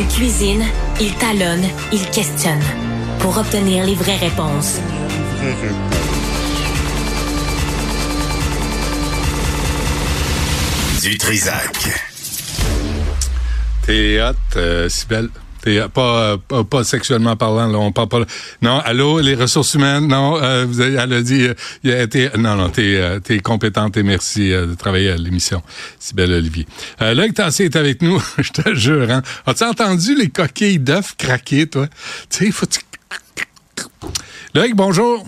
Il cuisine, il talonne, il questionne pour obtenir les vraies réponses. Du Trisac. T'es hot, euh. T'es euh, pas, euh, pas, sexuellement parlant, là, on parle pas. Non, allô, les ressources humaines, non, euh, vous avez, elle a dit, euh, non, non, t'es, euh, t'es compétente et merci de travailler à l'émission, Sibelle Olivier. Euh, Loïc Tassé est avec nous, je te jure, hein. As-tu entendu les coquilles d'œufs craquer, toi? Tu sais, faut. Loïc, bonjour.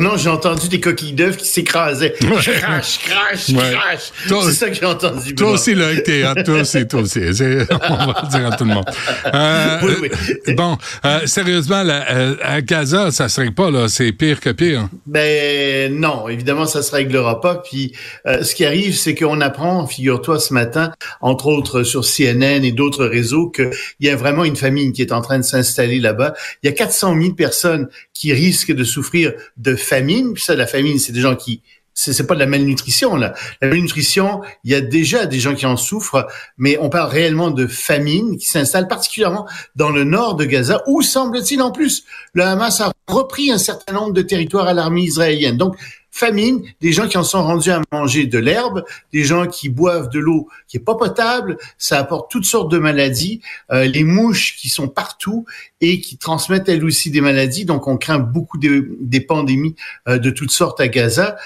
Non, j'ai entendu des coquilles d'œufs qui s'écrasaient. Crash, crash, Ouais. crash. C'est ça que j'ai entendu. Toi aussi, Loïc, t'es hot, toi aussi, toi aussi. On va le dire à tout le monde. Euh, Oui, oui. Bon, euh, sérieusement, là, euh, à Gaza, ça serait pas, là, c'est pire que pire. Ben non, évidemment, ça se réglera pas. Puis euh, ce qui arrive, c'est qu'on apprend, figure-toi, ce matin, entre autres sur CNN et d'autres réseaux, qu'il y a vraiment une famine qui est en train de s'installer là-bas. Il y a 400 000 personnes qui risquent de souffrir de famine. Ça, la famine, c'est des gens qui c'est pas de la malnutrition là. La malnutrition, il y a déjà des gens qui en souffrent, mais on parle réellement de famine qui s'installe particulièrement dans le nord de Gaza, où semble-t-il en plus le Hamas a repris un certain nombre de territoires à l'armée israélienne. Donc famine, des gens qui en sont rendus à manger de l'herbe, des gens qui boivent de l'eau qui est pas potable, ça apporte toutes sortes de maladies, euh, les mouches qui sont partout et qui transmettent elles aussi des maladies. Donc on craint beaucoup de- des pandémies euh, de toutes sortes à Gaza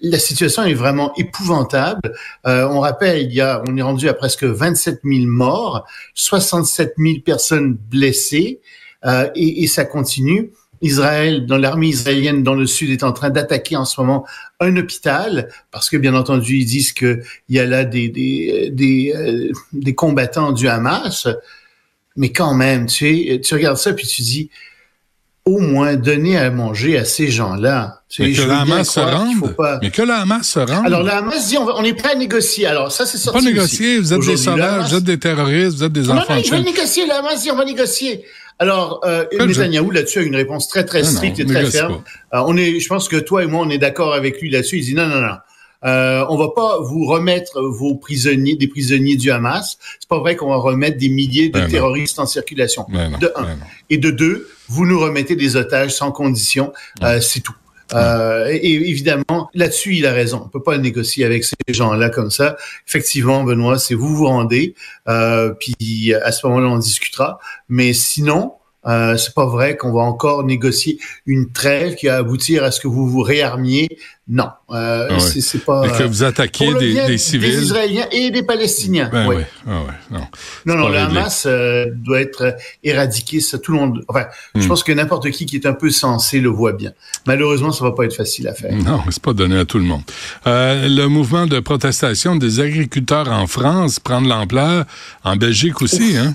la situation est vraiment épouvantable. Euh, on rappelle, il y a, on est rendu à presque 27 000 morts, 67 000 personnes blessées, euh, et, et ça continue. Israël, dans l'armée israélienne dans le sud, est en train d'attaquer en ce moment un hôpital parce que bien entendu ils disent que il y a là des des des, euh, des combattants du Hamas. Mais quand même, tu sais, tu regardes ça puis tu dis au moins donner à manger à ces gens-là. Mais que la Hamas se qu'il rende. pas- Mais que la Hamas se rende. alors, la Hamas dit, on, va- on est prêt à négocier. Alors, ça, c'est sorti pas négocier, aussi. vous êtes des sauvages, Hamas- vous êtes des terroristes, vous êtes des Non, non, enfants de ils veulent négocier. La Hamas dit, on va négocier. Alors, euh, Netanyahou, là-dessus, a une réponse très, très Non, non, stricte et très ferme. Euh, on est, je pense que toi et moi, on est d'accord avec lui là-dessus. Il dit, non, non, non. Euh, on va pas vous remettre vos prisonniers, des prisonniers du Hamas. C'est pas vrai qu'on va remettre des milliers de Ben non. terroristes en circulation. Ben de un. ben. Et de deux, vous nous remettez des otages sans condition. Euh, c'est tout. Euh, et, évidemment, là-dessus, il a raison. On peut pas négocier avec ces gens-là comme ça. Effectivement, Benoît, c'est vous vous rendez, euh, puis à ce moment-là, on discutera. Mais sinon, euh, c'est pas vrai qu'on va encore négocier une trêve qui va aboutir à ce que vous vous réarmiez. Non, euh, Ah ouais. c'est pas. Et que vous attaquiez pour le des, bien des civils. des Israéliens et des Palestiniens. Ben oui. ah ouais, non. Non, non, le. Hamas euh, doit être éradiqué, ça tout le monde. Enfin, je Hmm. pense que n'importe qui qui est un peu sensé le voit bien. Malheureusement, ça va pas être facile à faire. Non, c'est pas donné à tout le monde. Euh, le mouvement de protestation des agriculteurs en France prend de l'ampleur, en Belgique aussi, hein?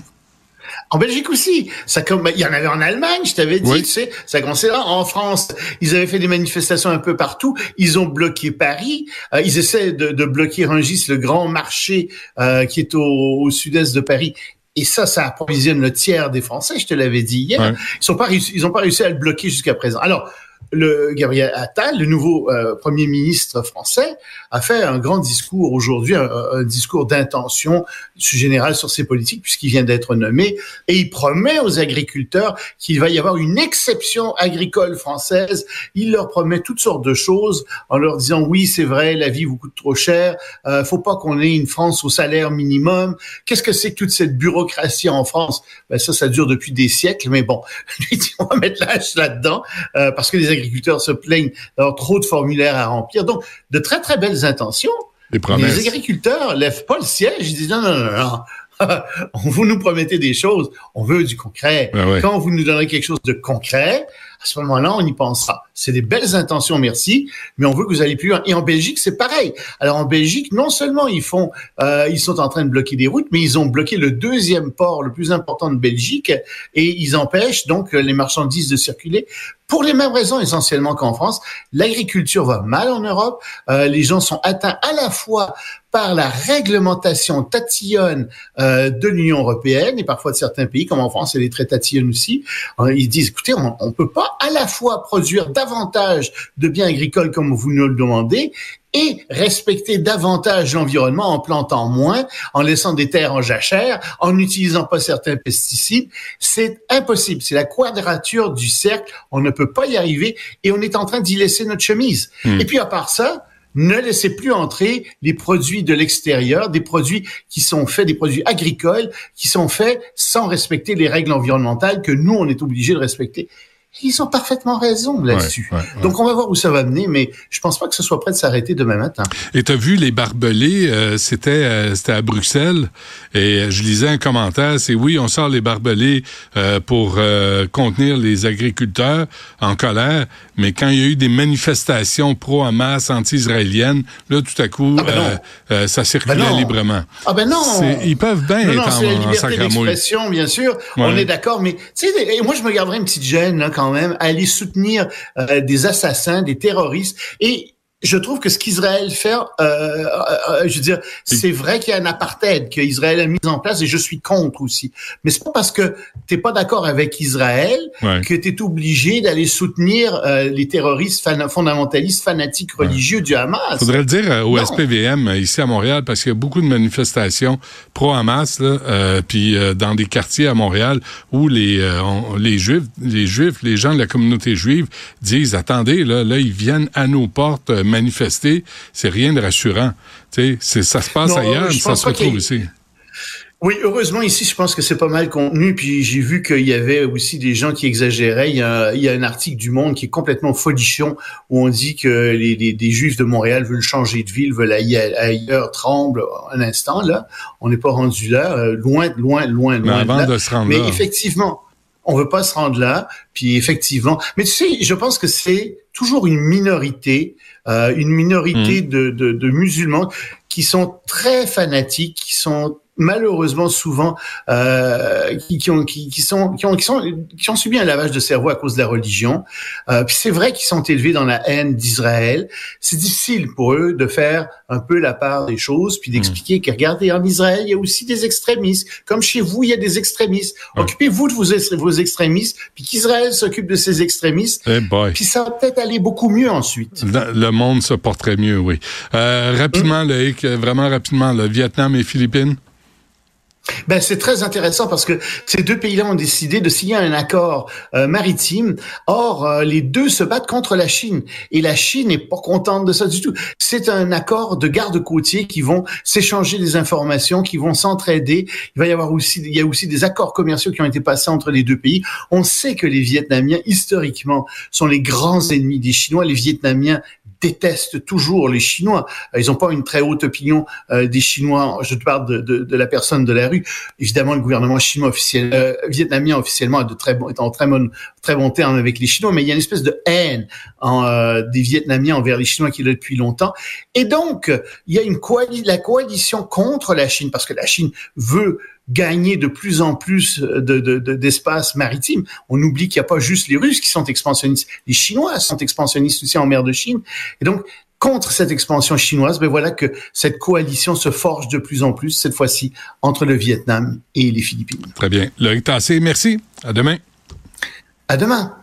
En Belgique aussi, ça comme il y en avait en Allemagne, je t'avais dit, Oui. tu sais, ça commençait là. En France, ils avaient fait des manifestations un peu partout. Ils ont bloqué Paris. Euh, ils essaient de, de bloquer Rungis, le grand marché euh, qui est au, au sud-est de Paris. Et ça, ça approvisionne le tiers des Français. Je te l'avais dit hier. Ouais. Ils sont pas réussi, ils ont pas réussi à le bloquer jusqu'à présent. Alors. Le Gabriel Attal, le nouveau euh, premier ministre français, a fait un grand discours aujourd'hui, un, un discours d'intention générale sur ses politiques, puisqu'il vient d'être nommé, et il promet aux agriculteurs qu'il va y avoir une exception agricole française. Il leur promet toutes sortes de choses en leur disant oui, c'est vrai, la vie vous coûte trop cher, euh, faut pas qu'on ait une France au salaire minimum. Qu'est-ce que c'est que toute cette bureaucratie en France? Ben ça, ça dure depuis des siècles, mais bon, lui on va mettre l'âge là-dedans euh, parce que les agriculteurs se plaignent d'avoir trop de formulaires à remplir. Donc, de très très belles intentions. Les Mais promesses. les agriculteurs lèvent pas le siège. Ils disent non, non, non, non. vous nous promettez des choses, on veut du concret. Ben ouais. Quand vous nous donnerez quelque chose de concret, à ce moment-là, on y pensera. C'est des belles intentions, merci, mais on veut que vous allez plus loin. Et en Belgique, c'est pareil. Alors en Belgique, non seulement ils font, euh, ils sont en train de bloquer des routes, mais ils ont bloqué le deuxième port le plus important de Belgique et ils empêchent donc les marchandises de circuler pour les mêmes raisons essentiellement qu'en France. L'agriculture va mal en Europe. Euh, les gens sont atteints à la fois par la réglementation tatillonne euh, de l'Union européenne et parfois de certains pays, comme en France, elle est très tatillonne aussi. Euh, ils disent, écoutez, on ne peut pas à la fois produire davantage de biens agricoles comme vous nous le demandez et respecter davantage l'environnement en plantant moins, en laissant des terres en jachère, en n'utilisant pas certains pesticides. C'est impossible. C'est la quadrature du cercle. On ne peut pas y arriver et on est en train d'y laisser notre chemise. Hmm. Et puis à part ça, ne laissez plus entrer les produits de l'extérieur, des produits qui sont faits, des produits agricoles qui sont faits sans respecter les règles environnementales que nous, on est obligés de respecter. Ils ont parfaitement raison là-dessus. Donc on va voir où ça va mener, mais je pense pas que ce soit prêt de s'arrêter demain matin. Et tu as vu les barbelés, euh, c'était euh, c'était à Bruxelles et je lisais un commentaire, c'est oui, on sort les barbelés euh, pour contenir les agriculteurs en colère, mais quand il y a eu des manifestations pro-Hamas, anti-israéliennes, là tout à coup ah ben ça circulait ben librement. Ah ben non. Ils peuvent bien être en, la liberté bien sûr, on est d'accord, mais tu sais, moi je me garderais une petite gêne là, quand même aller soutenir euh, des assassins, des terroristes. Et je trouve que ce qu'Israël fait, euh, euh, euh, je veux dire, c'est vrai qu'il y a un apartheid qu'Israël a mis en place et je suis contre aussi. Mais c'est pas parce que t'es pas d'accord avec Israël que tu es obligé d'aller soutenir euh, les terroristes fondamentalistes fanatiques religieux du Hamas. Faudrait le dire au SPVM ici à Montréal parce qu'il y a beaucoup de manifestations pro-Hamas là, puis dans des quartiers à Montréal où les les juifs, les juifs, les gens de la communauté juive disent attendez là, là ils viennent à nos portes manifester, c'est rien de rassurant. Tu sais, ça se passe ailleurs, ça se retrouve ici. Oui, heureusement ici, je pense que c'est pas mal contenu. Puis j'ai vu qu'il y avait aussi des gens qui exagéraient. Il y, a, il y, a, un article du Monde qui est complètement folichon où on dit que les, les, Juifs de Montréal veulent changer de ville, veulent aller ailleurs, tremble un instant là. On n'est pas rendu là, euh, loin, loin, loin, loin. Mais avant de, se rendre Mais effectivement, on veut pas se rendre là. Puis effectivement, mais tu sais, je pense que c'est toujours une minorité euh, une minorité mm. de, de, de, musulmans qui sont très fanatiques, qui sont malheureusement souvent euh, qui, qui, ont, qui, qui, sont, qui, ont, qui, sont, qui ont subi un lavage de cerveau à cause de la religion. Euh, puis c'est vrai qu'ils sont élevés dans la haine d'Israël. C'est difficile pour eux de faire un peu la part des choses, puis d'expliquer mmh. que regardez, en Israël, il y a aussi des extrémistes. Comme chez vous, il y a des extrémistes. Occupez-vous de vos, vos extrémistes, puis qu'Israël s'occupe de ses extrémistes. Hey eh puis ça va peut-être aller beaucoup mieux ensuite. Le, monde se porterait mieux, oui. Euh, rapidement, mmh. vraiment rapidement, le Vietnam et Philippines? Ben, c'est très intéressant parce que ces deux pays-là ont décidé de signer un accord euh, maritime. Or, euh, les deux se battent contre la Chine et la Chine n'est pas contente de ça du tout. C'est un accord de garde-côtiers qui vont s'échanger des informations, qui vont s'entraider. Il va y avoir aussi, il y a aussi des accords commerciaux qui ont été passés entre les deux pays. On sait que les Vietnamiens, historiquement, sont les grands ennemis des Chinois. Les Vietnamiens détestent toujours les Chinois. Ils n'ont pas une très haute opinion euh, des Chinois. Je te parle de, de, de, la personne de la rue. Évidemment, le gouvernement chinois officiel, euh, vietnamien officiellement de très est en très bon, très bon terme avec les Chinois, mais il y a une espèce de haine euh, des Vietnamiens envers les Chinois qui est depuis longtemps. Et donc, il y a une la coalition contre la Chine, parce que la Chine veut gagner de plus en plus d'espace de, maritime. On oublie qu'il n'y a pas juste les Russes qui sont expansionnistes, les Chinois sont expansionnistes aussi en mer de Chine. Et donc, contre cette expansion chinoise, ben voilà que cette coalition se forge de plus en plus, cette fois-ci, entre le Vietnam et les Philippines. Très bien. Loïc Tassé, merci. À demain. À demain.